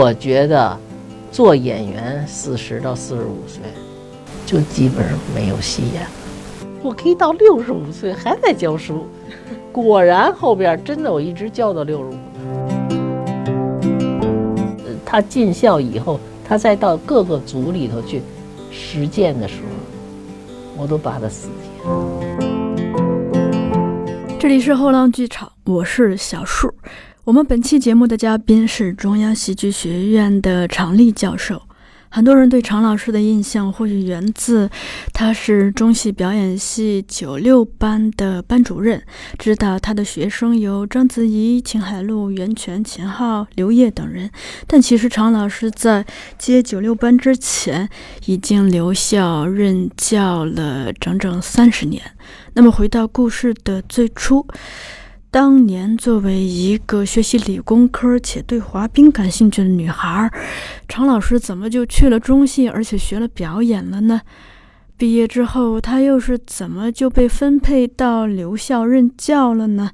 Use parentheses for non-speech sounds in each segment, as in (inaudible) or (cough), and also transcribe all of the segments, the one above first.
我觉得做演员四十到四十五岁，就基本上没有戏演了。我可以到六十五岁还在教书，(laughs) 果然后边真的我一直教到六十五。呃他进校以后，他再到各个组里头去实践的时候，我都把他死结。这里是后浪剧场，我是小树。我们本期节目的嘉宾是中央戏剧学院的常丽教授。很多人对常老师的印象或许源自他是中戏表演系九六班的班主任，知道他的学生有章子怡、秦海璐、袁泉、秦昊、刘烨等人。但其实常老师在接九六班之前已经留校任教了整整三十年。那么回到故事的最初。当年，作为一个学习理工科且对滑冰感兴趣的女孩，常老师怎么就去了中戏，而且学了表演了呢？毕业之后，她又是怎么就被分配到留校任教了呢？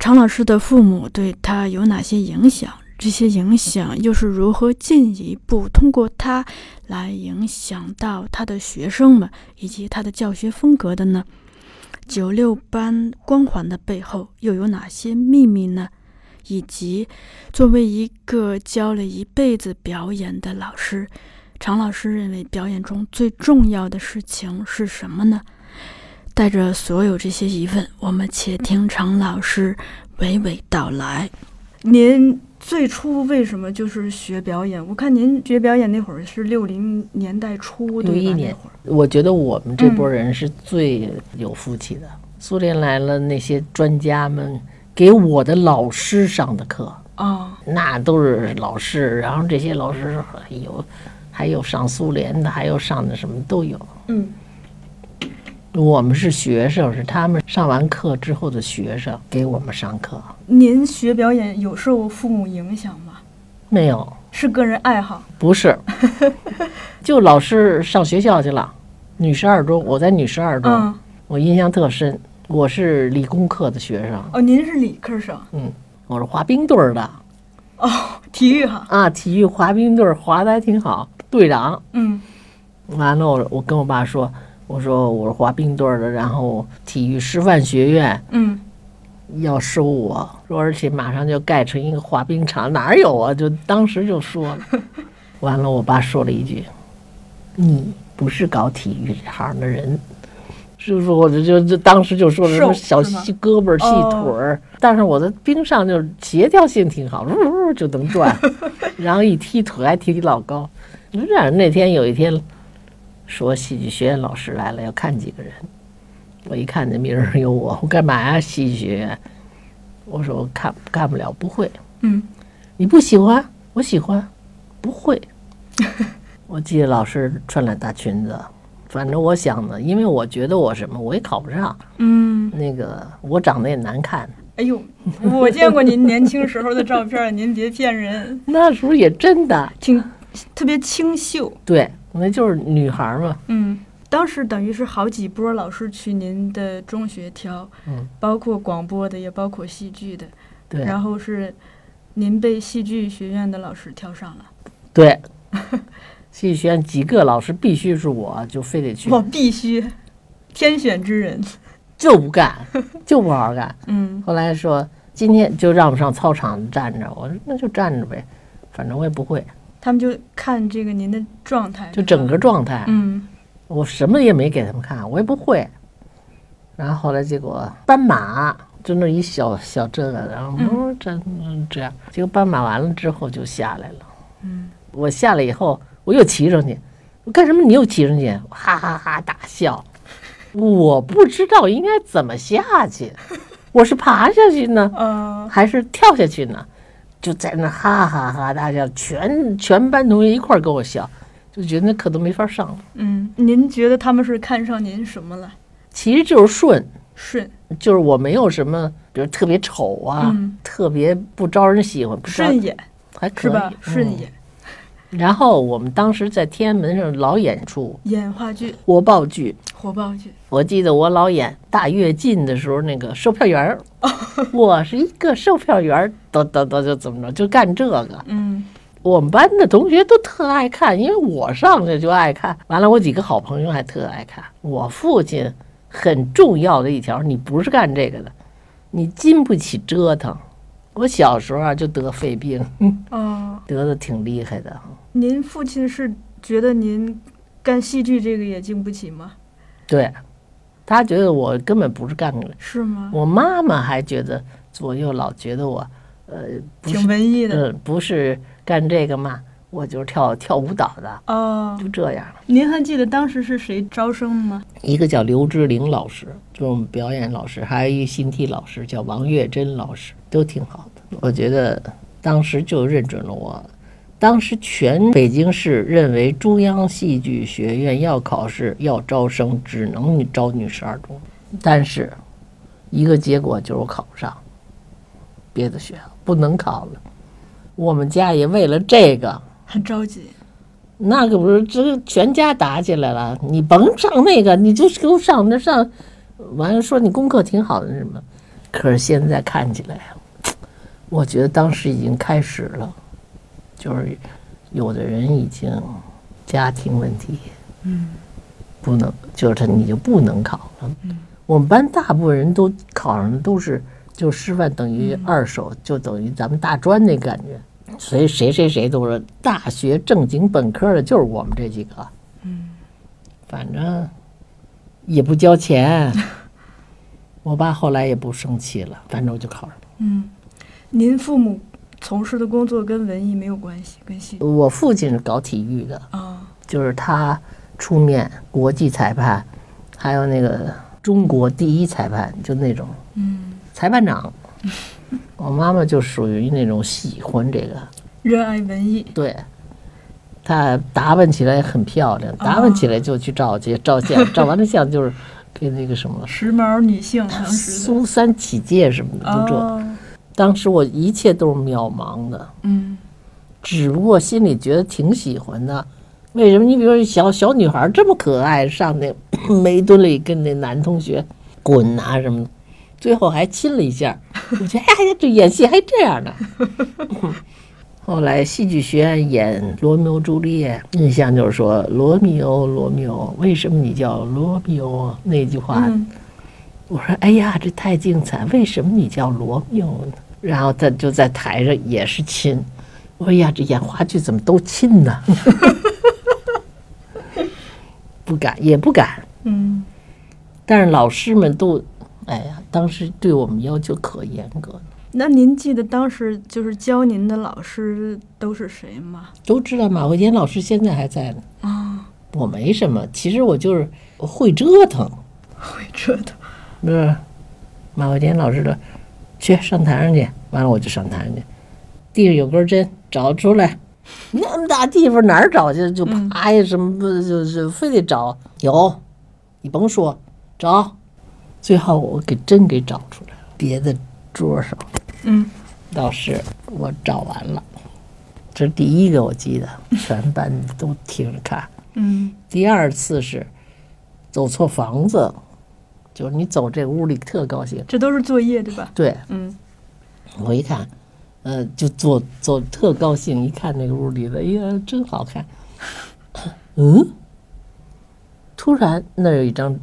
常老师的父母对她有哪些影响？这些影响又是如何进一步通过她来影响到她的学生们以及她的教学风格的呢？九六班光环的背后又有哪些秘密呢？以及作为一个教了一辈子表演的老师，常老师认为表演中最重要的事情是什么呢？带着所有这些疑问，我们且听常老师娓娓道来。您最初为什么就是学表演？我看您学表演那会儿是六零年代初，对一年我觉得我们这波人是最有福气的。苏联来了，那些专家们给我的老师上的课，啊，那都是老师，然后这些老师有还有上苏联的，还有上的什么都有。嗯，我们是学生，是他们上完课之后的学生给我们上课，您学表演有受父母影响吗？没有，是个人爱好？不是，(laughs) 就老师上学校去了。女十二中，我在女十二中，嗯，我印象特深。我是理工科的学生，哦，您是理科生嗯，我是滑冰队儿的哦，体育哈，啊，体育滑冰队儿滑的还挺好，队长。嗯完了，我我跟我爸说，我说我是滑冰队的，然后体育师范学院嗯，要收我，说而且马上就盖成一个滑冰场，哪有啊？就当时就说了。(laughs) 完了，我爸说了一句：“你不是搞体育这行的人。”就是我就就就当时就说了什么小细胳膊、细哦腿儿，但是我的冰上就是协调性挺好，呜呜就能转，(laughs) 然后一踢腿还踢老高。就这样，那天有一天说戏剧学院老师来了，要看几个人。我一看这名儿有我，我干嘛呀？戏剧学院？我说我看干不了，不会。嗯，你不喜欢？我喜欢，不会。(laughs) 我记得老师穿了大裙子，反正我想呢，因为我觉得我什么我也考不上，嗯，那个我长得也难看，哎呦，我见过您年轻时候的照片，您别骗人，(laughs) 那时候也真的挺特别清秀。对，那就是女孩儿嘛。嗯，当时等于是好几波老师去您的中学挑，嗯，包括广播的，也包括戏剧的，对然后是您被戏剧学院的老师挑上了，对，(laughs) 戏剧学院几个老师必须是我，就非得去，我必须天选之人。就不干，就不好好干。(laughs) 嗯后来说今天就让我们上操场站着，我说那就站着呗，反正我也不会，他们就看这个您的状态，就整个状态，嗯我什么也没给他们看，我也不会。然后后来结果斑马就那一小小这个，然后嗯这嗯这样，结果斑马完了之后就下来了。嗯，我下来以后我又骑上去，我干什么？你又骑上去？哈哈哈大笑。我不知道应该怎么下去，我是爬下去呢，呃，还是跳下去呢？就在那哈哈哈大笑，全全班同学一块儿跟我笑，就觉得那课都没法上了。嗯，您觉得他们是看上您什么了？其实就是顺，顺就是我没有什么，比如特别丑啊，嗯特别不招人喜欢，不招顺眼还可以是吧？顺嗯眼，然后我们当时在天安门上老演出演话剧、活爆剧，火爆剧。我记得我老演大跃进的时候，那个售票员儿，(laughs) 我是一个售票员儿，得得得就怎么着，就干这个。嗯我们班的同学都特爱看，因为我上去就爱看。完了，我几个好朋友还特爱看。我父亲很重要的一条，你不是干这个的，你经不起折腾。我小时候啊就得肺病，哦，得的挺厉害的。您父亲是觉得您干戏剧这个也经不起吗？对，他觉得我根本不是干的。是吗？我妈妈还觉得左右老觉得我，呃，不挺，文艺的。嗯，不是干这个嘛，我就是跳跳舞蹈的，哦，就这样。您还记得当时是谁招生吗？一个叫刘志玲老师，就是我们表演老师，还有一个新体老师叫王月珍老师，都挺好的。我觉得当时就认准了我。当时全北京市认为中央戏剧学院要考试要招生，只能招女十二中，但是一个结果就是我考不上别的学校，不能考了。我们家也为了这个很着急。那可不是，这全家打起来了。你甭上那个，你就给我上那上，完了说你功课挺好的什么。可是现在看起来，我觉得当时已经开始了，就是有的人已经家庭问题，嗯，不能，就是他你就不能考了。我们班大部分人都考上的都是就师范等于二手，就等于咱们大专那感觉。所以谁谁谁都是大学正经本科的，就是我们这几个。嗯，反正也不交钱。(laughs) 我爸后来也不生气了，反正我就考上了。嗯，您父母从事的工作跟文艺没有关系，跟戏我父亲是搞体育的，啊，就是他出面国际裁判，还有那个中国第一裁判，就那种嗯，裁判长。我妈妈就属于那种喜欢这个，热爱文艺。对，她打扮起来很漂亮，打扮起来就去照去照相，照完了相就是给那个什么时髦女性苏三起解什么的都这。哦，当时我一切都是渺茫的，嗯只不过心里觉得挺喜欢的。为什么？你比如说小小女孩这么可爱，上那 (coughs) 煤墩里跟那男同学滚啊什么的，最后还亲了一下。(laughs) 我觉得哎呀，这演戏还这样呢。(laughs) 后来戏剧学院演罗密欧朱丽叶，印象就是说罗密欧罗密欧，为什么你叫罗密欧啊？那句话，嗯我说哎呀，这太精彩，为什么你叫罗密欧呢？然后他就在台上也是亲，我说哎呀，这演话剧怎么都亲呢？(laughs) 不敢，也不敢。嗯，但是老师们都，哎呀，当时对我们要求可严格了，那您记得当时就是教您的老师都是谁吗？都知道马慧坚老师现在还在呢。啊，我没什么，其实我就是会折腾，会折腾。是不是？马慧坚老师的，去上台上去，完了我就上台上去，地上有根针，找出来，那么大地方哪儿找去？就爬呀什么不就是非得找？有，你甭说，找，最后我给针给找出来了，别的桌上。嗯，倒是我找完了，这是第一个我记得，全班都听着看。嗯第二次是走错房子，就是你走这屋里特高兴。这都是作业对吧？对嗯我一看，呃，就走走特高兴，一看那个屋里的，哎呀，真好看。(coughs) 嗯，突然那儿有一张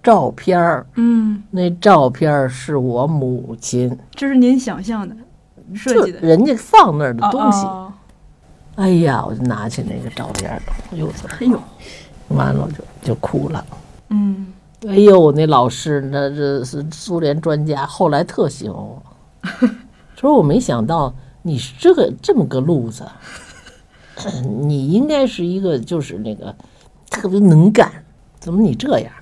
照片儿，嗯，那照片儿是我母亲，这是您想象的设计的人家放那儿的东西。哦哎呀，我就拿起那个照片儿，哎呦，哎呦，完了我就就哭了。嗯哎呦，那老师那这是苏联专家，后来特喜欢我，(laughs) 说我没想到你是这个这么个路子，(coughs) 你应该是一个就是那个特别能干，怎么你这样？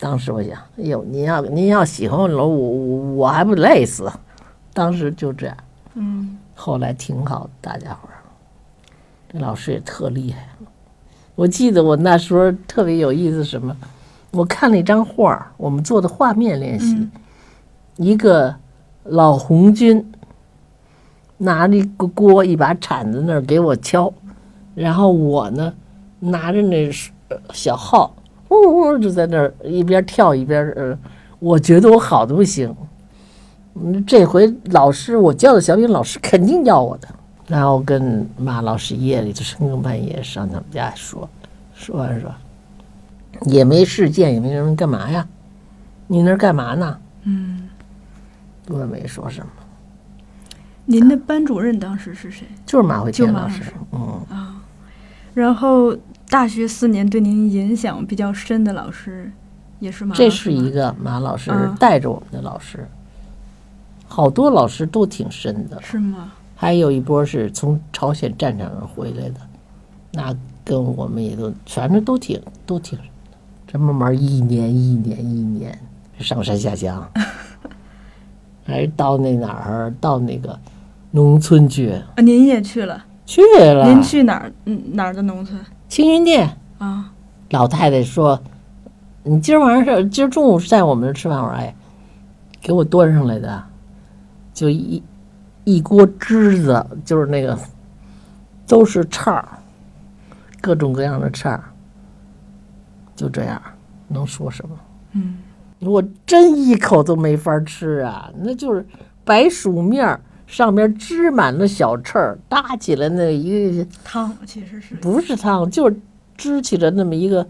当时我想，哎呦，您要您要喜欢我，我我我还不累死？当时就这样，嗯后来挺好，大家伙儿，这老师也特厉害。我记得我那时候特别有意思，什么？我看了一张画儿，我们做的画面练习，嗯一个老红军拿着一个锅，一把铲子那儿给我敲，然后我呢拿着那呃小号，呜呜就在那儿一边跳一边呃，我觉得我好的不行。嗯，这回老师我教的小品，老师肯定要我的。然后跟马老师夜里就深更半夜上他们家说，说完说，也没事件，也没人干嘛呀？你那儿干嘛呢？嗯，我也没说什么，您的班主任当时是谁？就是马慧就马老天老师师。嗯，然后大学四年对您影响比较深的老师也是马老师这是一个马老师嗯带着我们的老师，好多老师都挺深的。是吗？还有一波是从朝鲜战场上回来的，那跟我们也都反正都挺都挺，这慢慢一年一年一年上山下乡，(laughs) 还是到那哪儿到那个农村去啊，您也去了？去了。您去哪儿？嗯，哪儿的农村青云店，啊？老太太说：“你今儿晚上是今儿中午是在我们这儿吃饭？”我说：“哎，给我端上来的，就一一锅汁子，就是那个都是叉儿，各种各样的叉儿，就这样，能说什么？嗯，我真一口都没法吃啊！那就是白薯面儿，上面支满了小翅儿，搭起来那一个汤其实是不是汤，就是支起来那么一个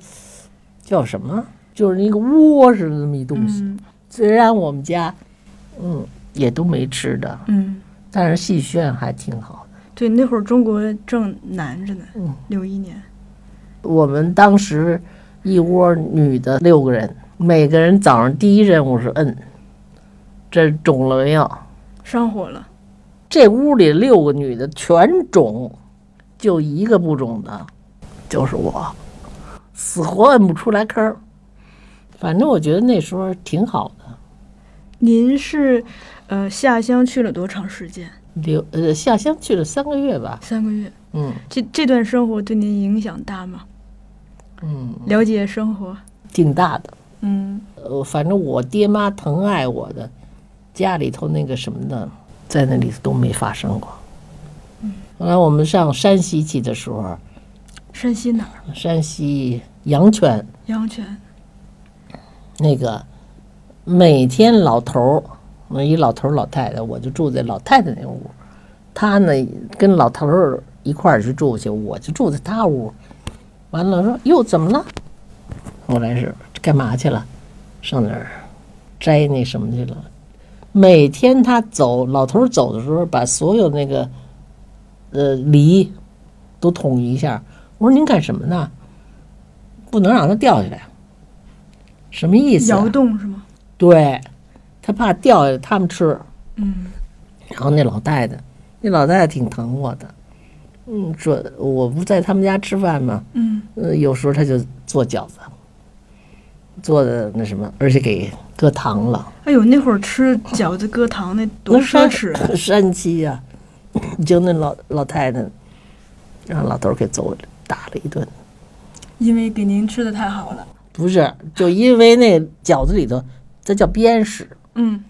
叫什么，就是一个窝似的那么一东西。嗯虽然我们家，嗯，也都没吃的，嗯，但是戏剧院还挺好的。对，那会儿中国正难着呢，嗯六一年。我们当时一窝女的六个人，每个人早上第一任务是摁，这肿了没有？上火了，这屋里六个女的全肿，就一个不肿的，就是我，死活摁不出来坑儿。反正我觉得那时候挺好的。您是呃下乡去了多长时间？留呃下乡去了三个月吧，三个月。嗯这这段生活对您影响大吗？嗯，了解生活。挺大的。嗯呃，反正我爹妈疼爱我的，家里头那个什么的，在那里都没发生过。后来我们上山西去的时候，山西哪儿？山西阳泉阳泉。那个每天老头儿，那一老头儿老太太，我就住在老太太那屋，他呢跟老头儿一块儿去住去，我就住在他屋。完了说哟怎么了？后来是干嘛去了？上哪儿摘那什么去了？每天他走，老头儿走的时候，把所有那个呃梨都捅一下。我说您干什么呢？不能让它掉下来。什么意思、啊？窑洞是吗？对，他怕掉下来他们吃。嗯然后那老太太，那老太太挺疼我的，嗯，说我不在他们家吃饭吗？嗯呃，有时候他就做饺子，做的那什么，而且给搁糖了，哎呦，那会儿吃饺子搁糖那多奢侈啊！山西呀、(laughs) 就那老老太太，让老头儿给揍了，打了一顿。因为给您吃的太好了。不是，就因为那饺子里头，这叫鞭屎，嗯，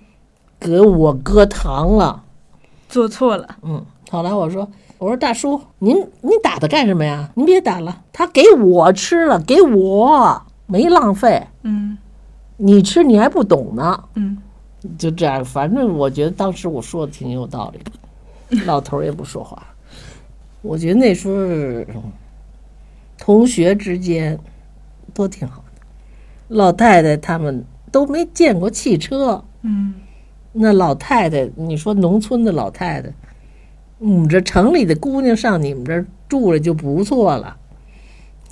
给我搁糖了。做错了。嗯，后来我说，我说大叔，您您打他干什么呀？您别打了，他给我吃了，给我没浪费，嗯你吃你还不懂呢。嗯就这样，反正我觉得当时我说的挺有道理的，老头儿也不说话。我觉得那时候嗯同学之间都挺好的，老太太他们都没见过汽车，嗯那老太太，你说农村的老太太，我们这城里的姑娘上你们这儿住了就不错了，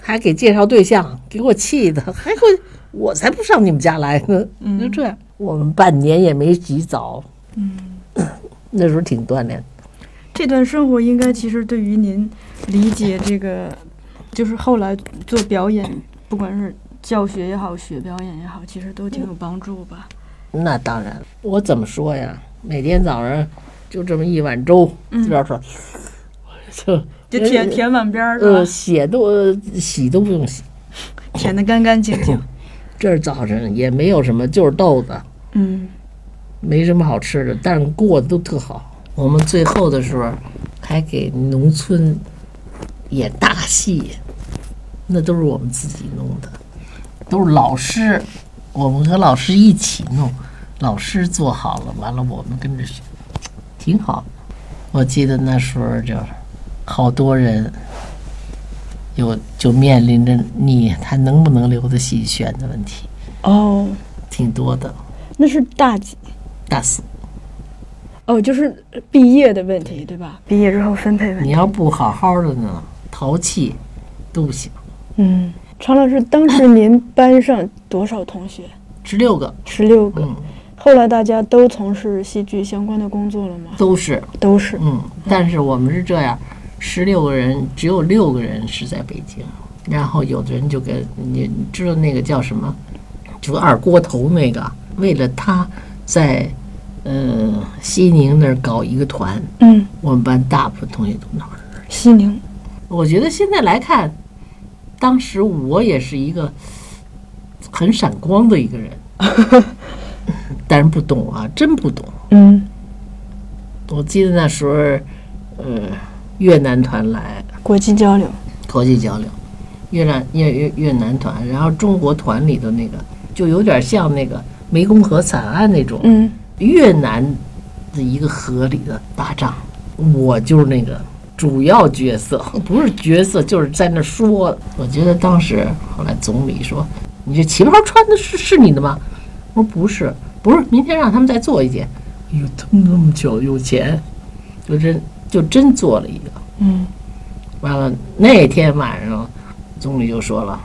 还给介绍对象，给我气的，还会我才不上你们家来呢。嗯就这样，我们半年也没洗澡，嗯，(coughs) 那时候挺锻炼。这段生活应该其实对于您理解这个，就是后来做表演，不管是教学也好，学表演也好，其实都挺有帮助吧。那当然，我怎么说呀？每天早上就这么一碗粥，嗯知道说，(laughs) 就就舔舔碗边儿是呃，吧？洗都洗都不用洗。(laughs) 舔的干干净净。这儿早晨也没有什么，就是豆子。嗯没什么好吃的，但是过得都特好。我们最后的时候还给农村演大戏，那都是我们自己弄的，都是老师我们和老师一起弄，老师做好了，完了我们跟着学，挺好。我记得那时候就好多人有就面临着你还能不能留得戏剧学院的问题，哦，挺多的。那是大几？大四，哦，就是毕业的问题，对吧？毕业之后分配问题。你要不好好的呢，淘气都不行。嗯，常老师，当时您班上多少同学？十六个，十六个。嗯，后来大家都从事戏剧相关的工作了吗？都是，都是。嗯，但是我们是这样，十六个人只有六个人是在北京，然后有的人就跟你你知道那个叫什么，就二锅头那个，为了他在呃西宁那儿搞一个团，嗯，我们班大部分同学都那儿。西宁。我觉得现在来看，当时我也是一个很闪光的一个人，(laughs) 但是不懂啊，真不懂。嗯。我记得那时候，呃，越南团来。国际交流。国际交流，越南越越越南团，然后中国团里头那个就有点像那个湄公河惨案那种，嗯。越南的一个河里的打仗，我就是那个主要角色，(laughs) 不是角色就是在那说。我觉得当时后来总理说：“你这旗袍穿的是是你的吗？”我说：“不是，不是，明天让他们再做一件。”哎呦，他们那么巧，有钱，就真就真做了一个。嗯完了那天晚上，总理就说了：“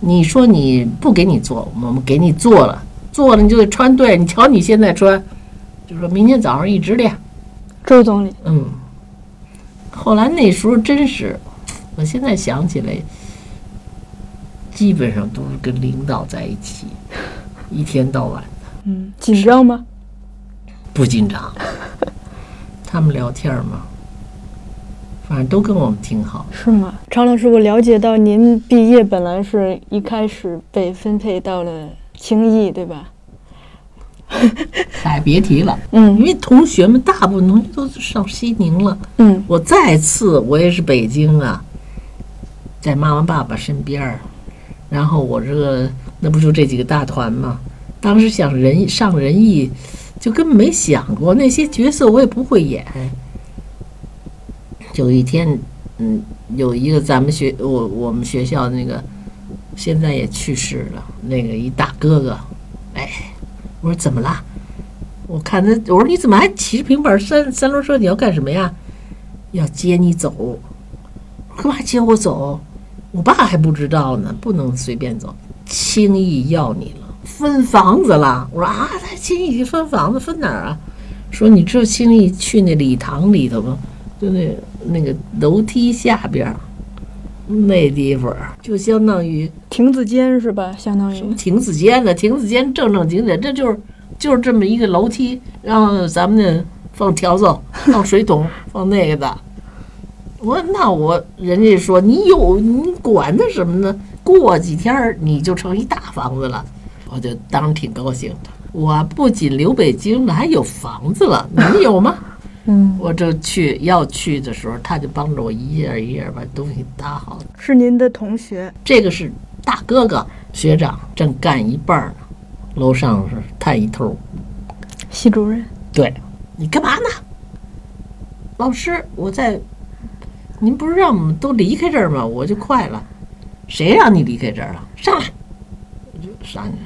你说你不给你做，我们给你做了，做了你就得穿对。你瞧你现在穿，就说明天早上一直练。周总理。嗯，后来那时候真是，我现在想起来，基本上都是跟领导在一起，一天到晚的嗯，紧张吗？不紧张。他们聊天嘛，反正都跟我们挺好。是吗？常老师，我了解到您毕业本来是一开始被分配到了青艺，对吧？嗨，(laughs) 别提了，嗯因嗯为同学们大部分同学都上西宁了。嗯我再次，我也是北京啊，在妈妈爸爸身边儿，然后我这个那不就这几个大团吗？当时想人上人艺，就根本没想过那些角色我也不会演。有一天，嗯，有一个咱们学我我们学校那个现在也去世了，那个一大哥哥，哎，我说怎么啦？我看他，我说你怎么还骑着平板三三轮车？你要干什么呀？要接你走。我说干嘛接我走？我爸还不知道呢，不能随便走，轻易要你了，分房子了。我说啊，他轻易分房子，分哪儿啊？说你知道轻易去那礼堂里头吗？就那那个楼梯下边儿，那地方儿就相当于亭子间是吧？相当于什么亭子间呢？亭子间正正经经，这就是就是这么一个楼梯，然后咱们呢放笤帚、放水桶、放那个的。我那我人家说你有你管他什么呢？过几天儿你就成一大房子了，我就当时挺高兴的。我不仅留北京了，还有房子了，你们有吗？嗯，我这去要去的时候，他就帮着我一页一页把东西搭好。是您的同学。这个是大哥哥学长，正干一半儿呢，楼上是探一头。系主任。对，你干嘛呢？老师，我在。您不是让我们都离开这儿吗？我就快了。谁让你离开这儿了？上来，我就上去。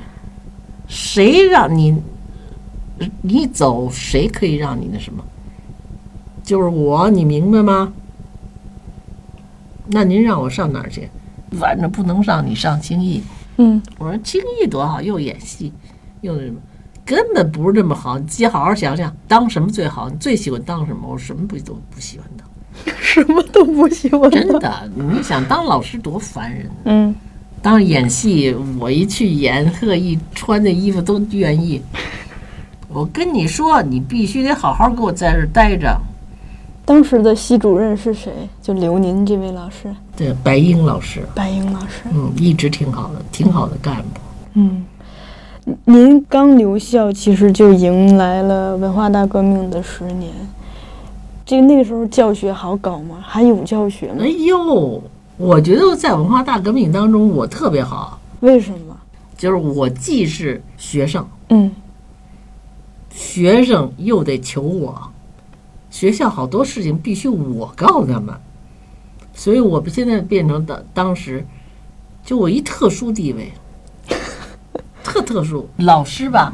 谁让你你走？谁可以让你那什么？就是我，你明白吗？那您让我上哪儿去？反正不能让你上轻艺。嗯我说轻艺多好，又演戏，又那什么，根本不是这么好。你自己好好想想，当什么最好？你最喜欢当什么？我什么不都不喜欢当。(laughs) 什么都不喜欢。真的，你想当老师多烦人。嗯当演戏，我一去演，特意穿的衣服都愿意。我跟你说，你必须得好好给我在这儿待着。当时的系主任是谁？就留您这位老师，对，白英老师，白英老师。嗯，一直挺好的，挺好的干部。嗯，您刚留校，其实就迎来了文化大革命的十年。这那个时候教学好搞吗？还有教学吗哎？呦，我觉得在文化大革命当中，我特别好。为什么？就是我既是学生，嗯学生又得求我，学校好多事情必须我告诉他们，所以我们现在变成当当时，就我一特殊地位，特特殊。老师吧，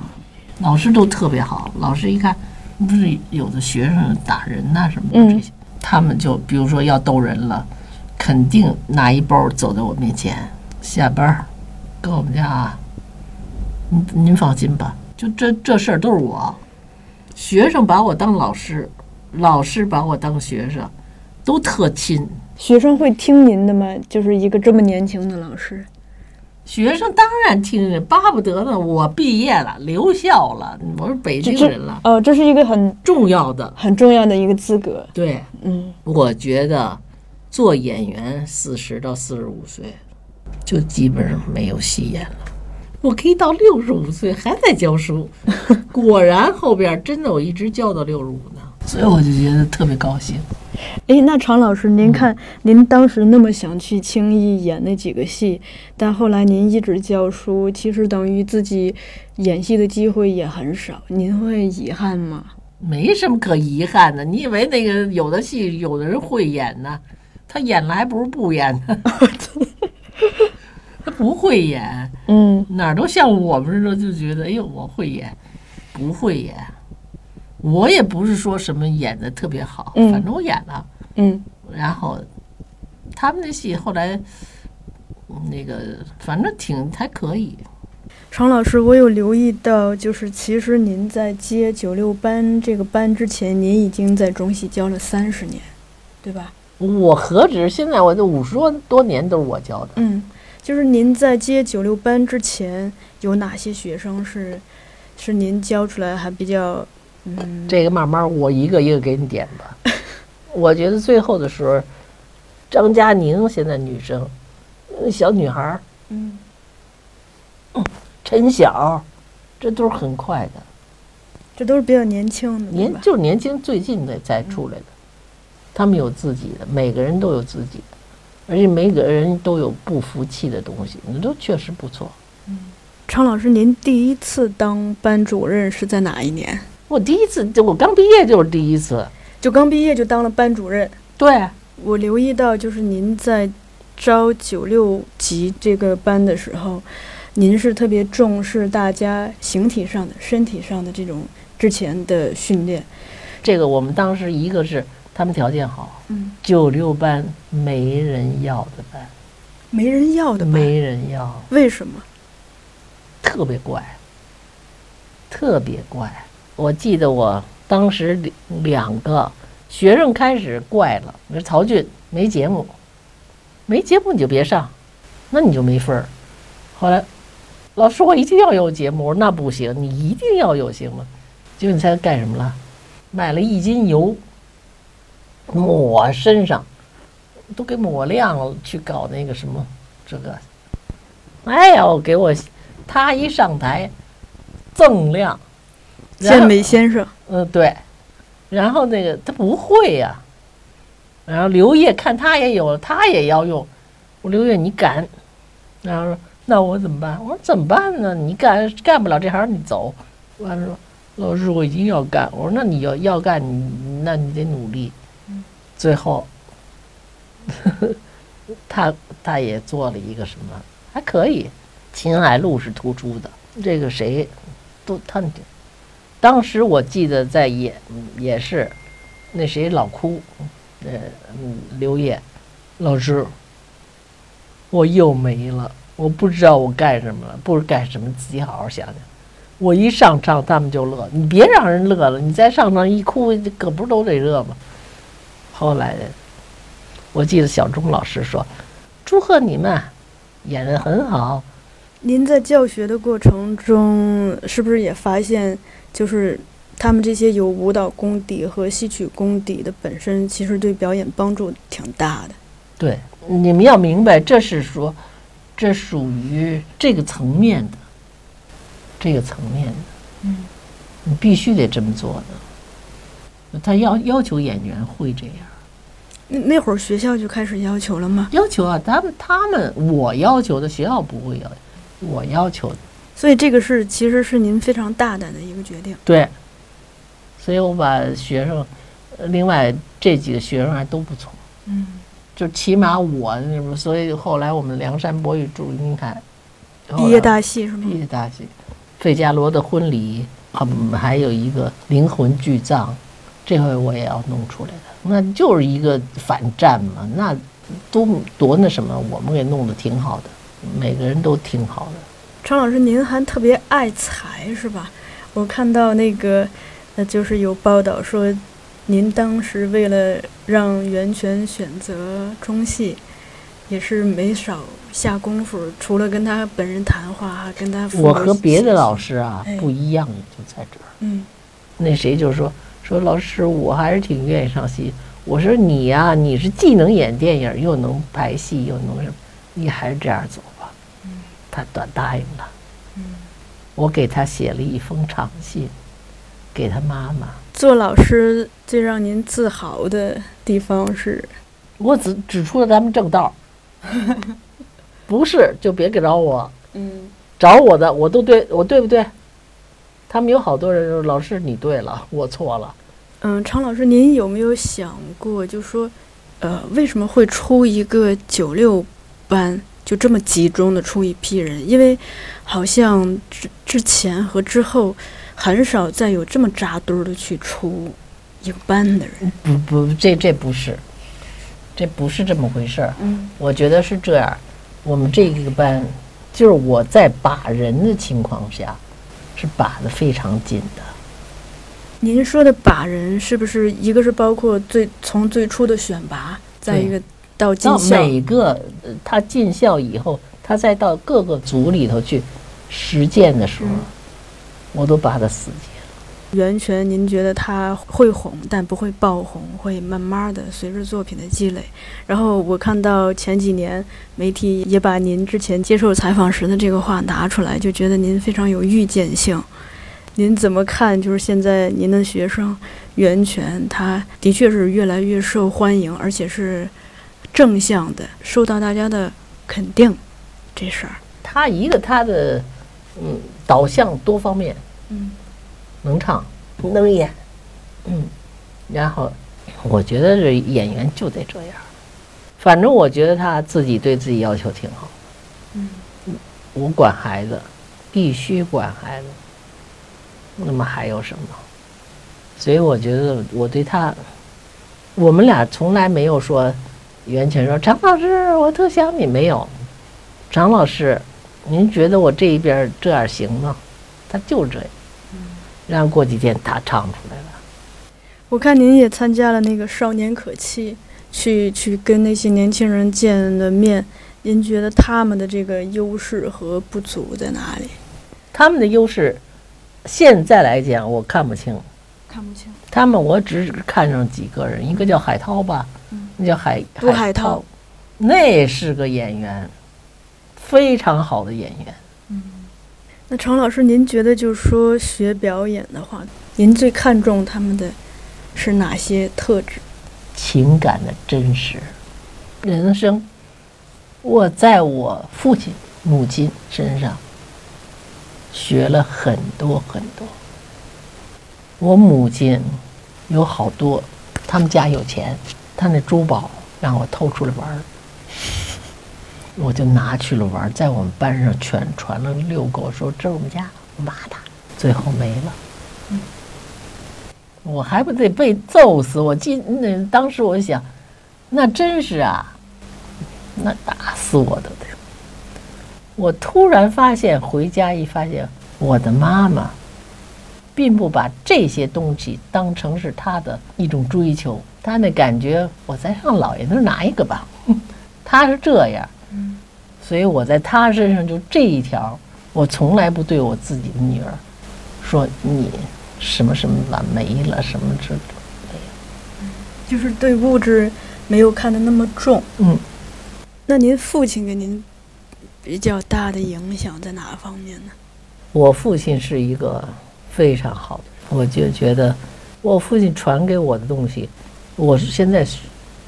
老师都特别好，老师一看，不是有的学生打人呐、什么的这些，他们就比如说要逗人了，肯定拿一包走在我面前，下班儿跟我们家啊，您您放心吧，就这这事儿都是我。学生把我当老师，老师把我当学生，都特亲。学生会听您的吗？就是一个这么年轻的老师。学生当然听着，巴不得呢。我毕业了，留校了，我是北京人了，哦，这是一个很重要的。很重要的一个资格。对，嗯，我觉得做演员四十到四十五岁，就基本上没有戏演了。我可以到六十五岁还在教书，(laughs) 果然后边真的我一直教到六十五呢，所以我就觉得特别高兴。诶，那常老师，您看，您当时那么想去轻易演那几个戏，但后来您一直教书，其实等于自己演戏的机会也很少，您会遗憾吗？没什么可遗憾的。你以为那个有的戏有的人会演呢？他演了还不如不演呢。(laughs) 他不会演，嗯哪儿都像我们似的，就觉得哎呦我会演，不会演。我也不是说什么演的特别好，嗯反正我演了。嗯然后他们的戏后来那个反正挺还可以。常老师，我有留意到，就是其实您在接九六班这个班之前，您已经在中戏教了三十年，对吧？我何止现在我这五十多多年都是我教的。嗯，就是您在接九六班之前，有哪些学生是是您教出来还比较嗯这个慢慢我一个一个给你点吧。(laughs) 我觉得最后的时候，张嘉宁现在女生，小女孩儿嗯陈晓，这都是很快的，这都是比较年轻的？年就是年轻最近的才出来的，他们有自己的，每个人都有自己的，而且每个人都有不服气的东西，那都确实不错。嗯常老师，您第一次当班主任是在哪一年？我第一次，就我刚毕业就是第一次，就刚毕业就当了班主任。对，我留意到，就是您在招九六级这个班的时候，您是特别重视大家形体上的、身体上的这种之前的训练。这个我们当时一个是他们条件好，嗯，九六班没人要的班，没人要的班，没人要，为什么？特别怪，特别怪。我记得我当时两个学生开始怪了，我说曹俊没节目，没节目你就别上，那你就没分儿。后来老师我一定要有节目，我说那不行，你一定要有行吗？结果你猜干什么了？买了一斤油，抹身上，都给抹亮了，去搞那个什么这个。哎呦，给我他一上台，锃亮。健美先生，嗯，对。然后那个他不会呀、然后刘烨看他也有，他也要用。我说刘烨你敢？然后说那我怎么办？我说怎么办呢？你干干不了这行，你走。完了说老师我一定要干。我说那你要要干，你那你得努力。最后，(laughs) 他他也做了一个什么还可以，秦海璐是突出的。这个谁都他当时我记得在演也是，那谁老哭，呃，嗯刘烨老师，我又没了，我不知道我干什么了，不知干什么，自己好好想想。我一上场，他们就乐，你别让人乐了，你再上场一哭，可不是都得乐吗？后来，我记得小钟老师说：“祝贺你们，演得很好。”您在教学的过程中，是不是也发现，就是他们这些有舞蹈功底和戏曲功底的本身，其实对表演帮助挺大的。对，你们要明白，这是说，这属于这个层面的，这个层面的，嗯，你必须得这么做的。他要要求演员会这样，那那会儿学校就开始要求了吗？要求啊，他们他们我要求的学校不会要求，我要求的。所以这个是其实是您非常大胆的一个决定。对，所以我把学生，呃另外这几个学生还都不错，嗯，就起码我那不，所以后来我们梁山伯与祝英台毕业大戏是吗？毕业大戏，费加罗的婚礼，嗯，还有一个灵魂巨葬，这回我也要弄出来的，那就是一个反战嘛，那都多那什么，我们给弄得挺好的，每个人都挺好的。常老师，您还特别爱财是吧？我看到那个，呃，就是有报道说，您当时为了让袁泉选择中戏，也是没少下功夫，除了跟他本人谈话，还跟他我和别的老师啊哎不一样，就在这儿。嗯那谁就说说老师，我还是挺愿意上戏。我说你呀、你是既能演电影，又能拍戏，又能什么，你还是这样走吧。他短答应了。我给他写了一封长信，给他妈妈。做老师最让您自豪的地方是，我只指出了咱们正道，(laughs) 不是就别给找我，嗯找我的我都对我对不对？他们有好多人说老师你对了，我错了。嗯，常老师，您有没有想过，就说，呃，为什么会出一个九六班，就这么集中的出一批人？因为好像之之前和之后，很少再有这么扎堆儿的去出一个班的人。不不，这这不是，这不是这么回事儿。嗯我觉得是这样，我们这一个班就是我在把人的情况下，是把的非常紧的。您说的把人是不是一个是包括最从最初的选拔，再一个到进到校？每个呃他进校以后，他再到各个组里头去实践的时候，嗯我都把他死结。袁泉，您觉得他会红，但不会爆红，会慢慢的随着作品的积累。然后我看到前几年媒体也把您之前接受采访时的这个话拿出来，就觉得您非常有预见性。您怎么看？就是现在您的学生袁泉，他的确是越来越受欢迎，而且是正向的，受到大家的肯定。这事儿，他一个他的嗯导向多方面，嗯能唱能演，嗯，然后我觉得这演员就得这样。反正我觉得他自己对自己要求挺好。嗯，我管孩子，必须管孩子。那么还有什么？所以我觉得我对他，我们俩从来没有说，袁泉说张老师，我特想你，没有。张老师，您觉得我这一边这样行吗？他就这样。然后过几天他唱出来了。我看您也参加了那个《少年可期》，去去跟那些年轻人见了面。您觉得他们的这个优势和不足在哪里？他们的优势，现在来讲我看不清。看不清。他们我只看上几个人，一个叫海涛吧，嗯那叫海杜海涛涛，那是个演员，非常好的演员。嗯那常老师，您觉得就是说学表演的话，您最看重他们的是哪些特质？情感的真实，人生，我在我父亲、母亲身上学了很多很多。我母亲有好多，他们家有钱，他那珠宝让我偷出来玩儿，我就拿去了玩儿，在我们班上全传了六狗，说这是我们家，我骂他，最后没了。我还不得被揍死？我记那当时我想，那真是啊，那打死我都得。我突然发现，回家一发现，我的妈妈并不把这些东西当成是她的一种追求，她那感觉我再上老爷那儿拿一个吧，(laughs) 他是这样。所以我在他身上就这一条，我从来不对我自己的女儿说你什么什么了没了什么之类的，就是对物质没有看得那么重。嗯，那您父亲给您比较大的影响在哪方面呢？我父亲是一个非常好的人，我就觉得我父亲传给我的东西，我是现在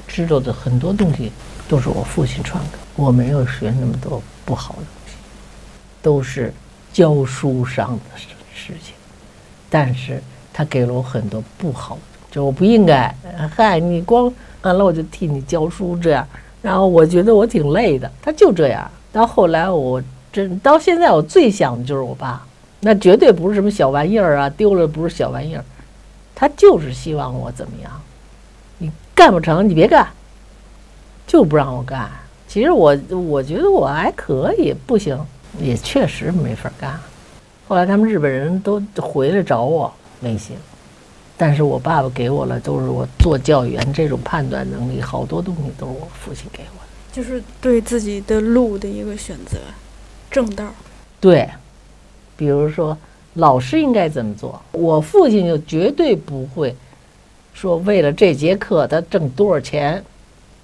知道的很多东西都是我父亲传的我，没有学那么多不好的东西。都是教书上的事事情，但是他给了我很多不好的，就我不应该。嗨，你光完了我就替你教书这样，然后我觉得我挺累的。他就这样，到后来我真到现在我最想的就是我爸，那绝对不是什么小玩意儿啊，丢了不是小玩意儿，他就是希望我怎么样，干不成你别干，就不让我干。其实我我觉得我还可以，不行也确实没法干。后来他们日本人都回来找我，没行。但是我爸爸给我了，都是我做教员这种判断能力，好多东西都是我父亲给我的。就是对自己的路的一个选择，正道。对，比如说老师应该怎么做，我父亲就绝对不会说为了这节课他挣多少钱，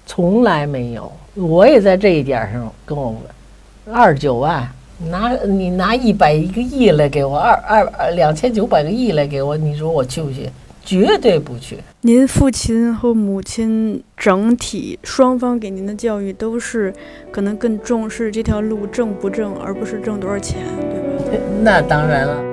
从来没有。我也在这一点上跟我二十九万，拿你拿一百一个亿来给我，二二两千九百个亿来给我，你说我去不去？绝对不去。您父亲和母亲整体双方给您的教育都是可能更重视这条路挣不挣，而不是挣多少钱，对吧？那当然了。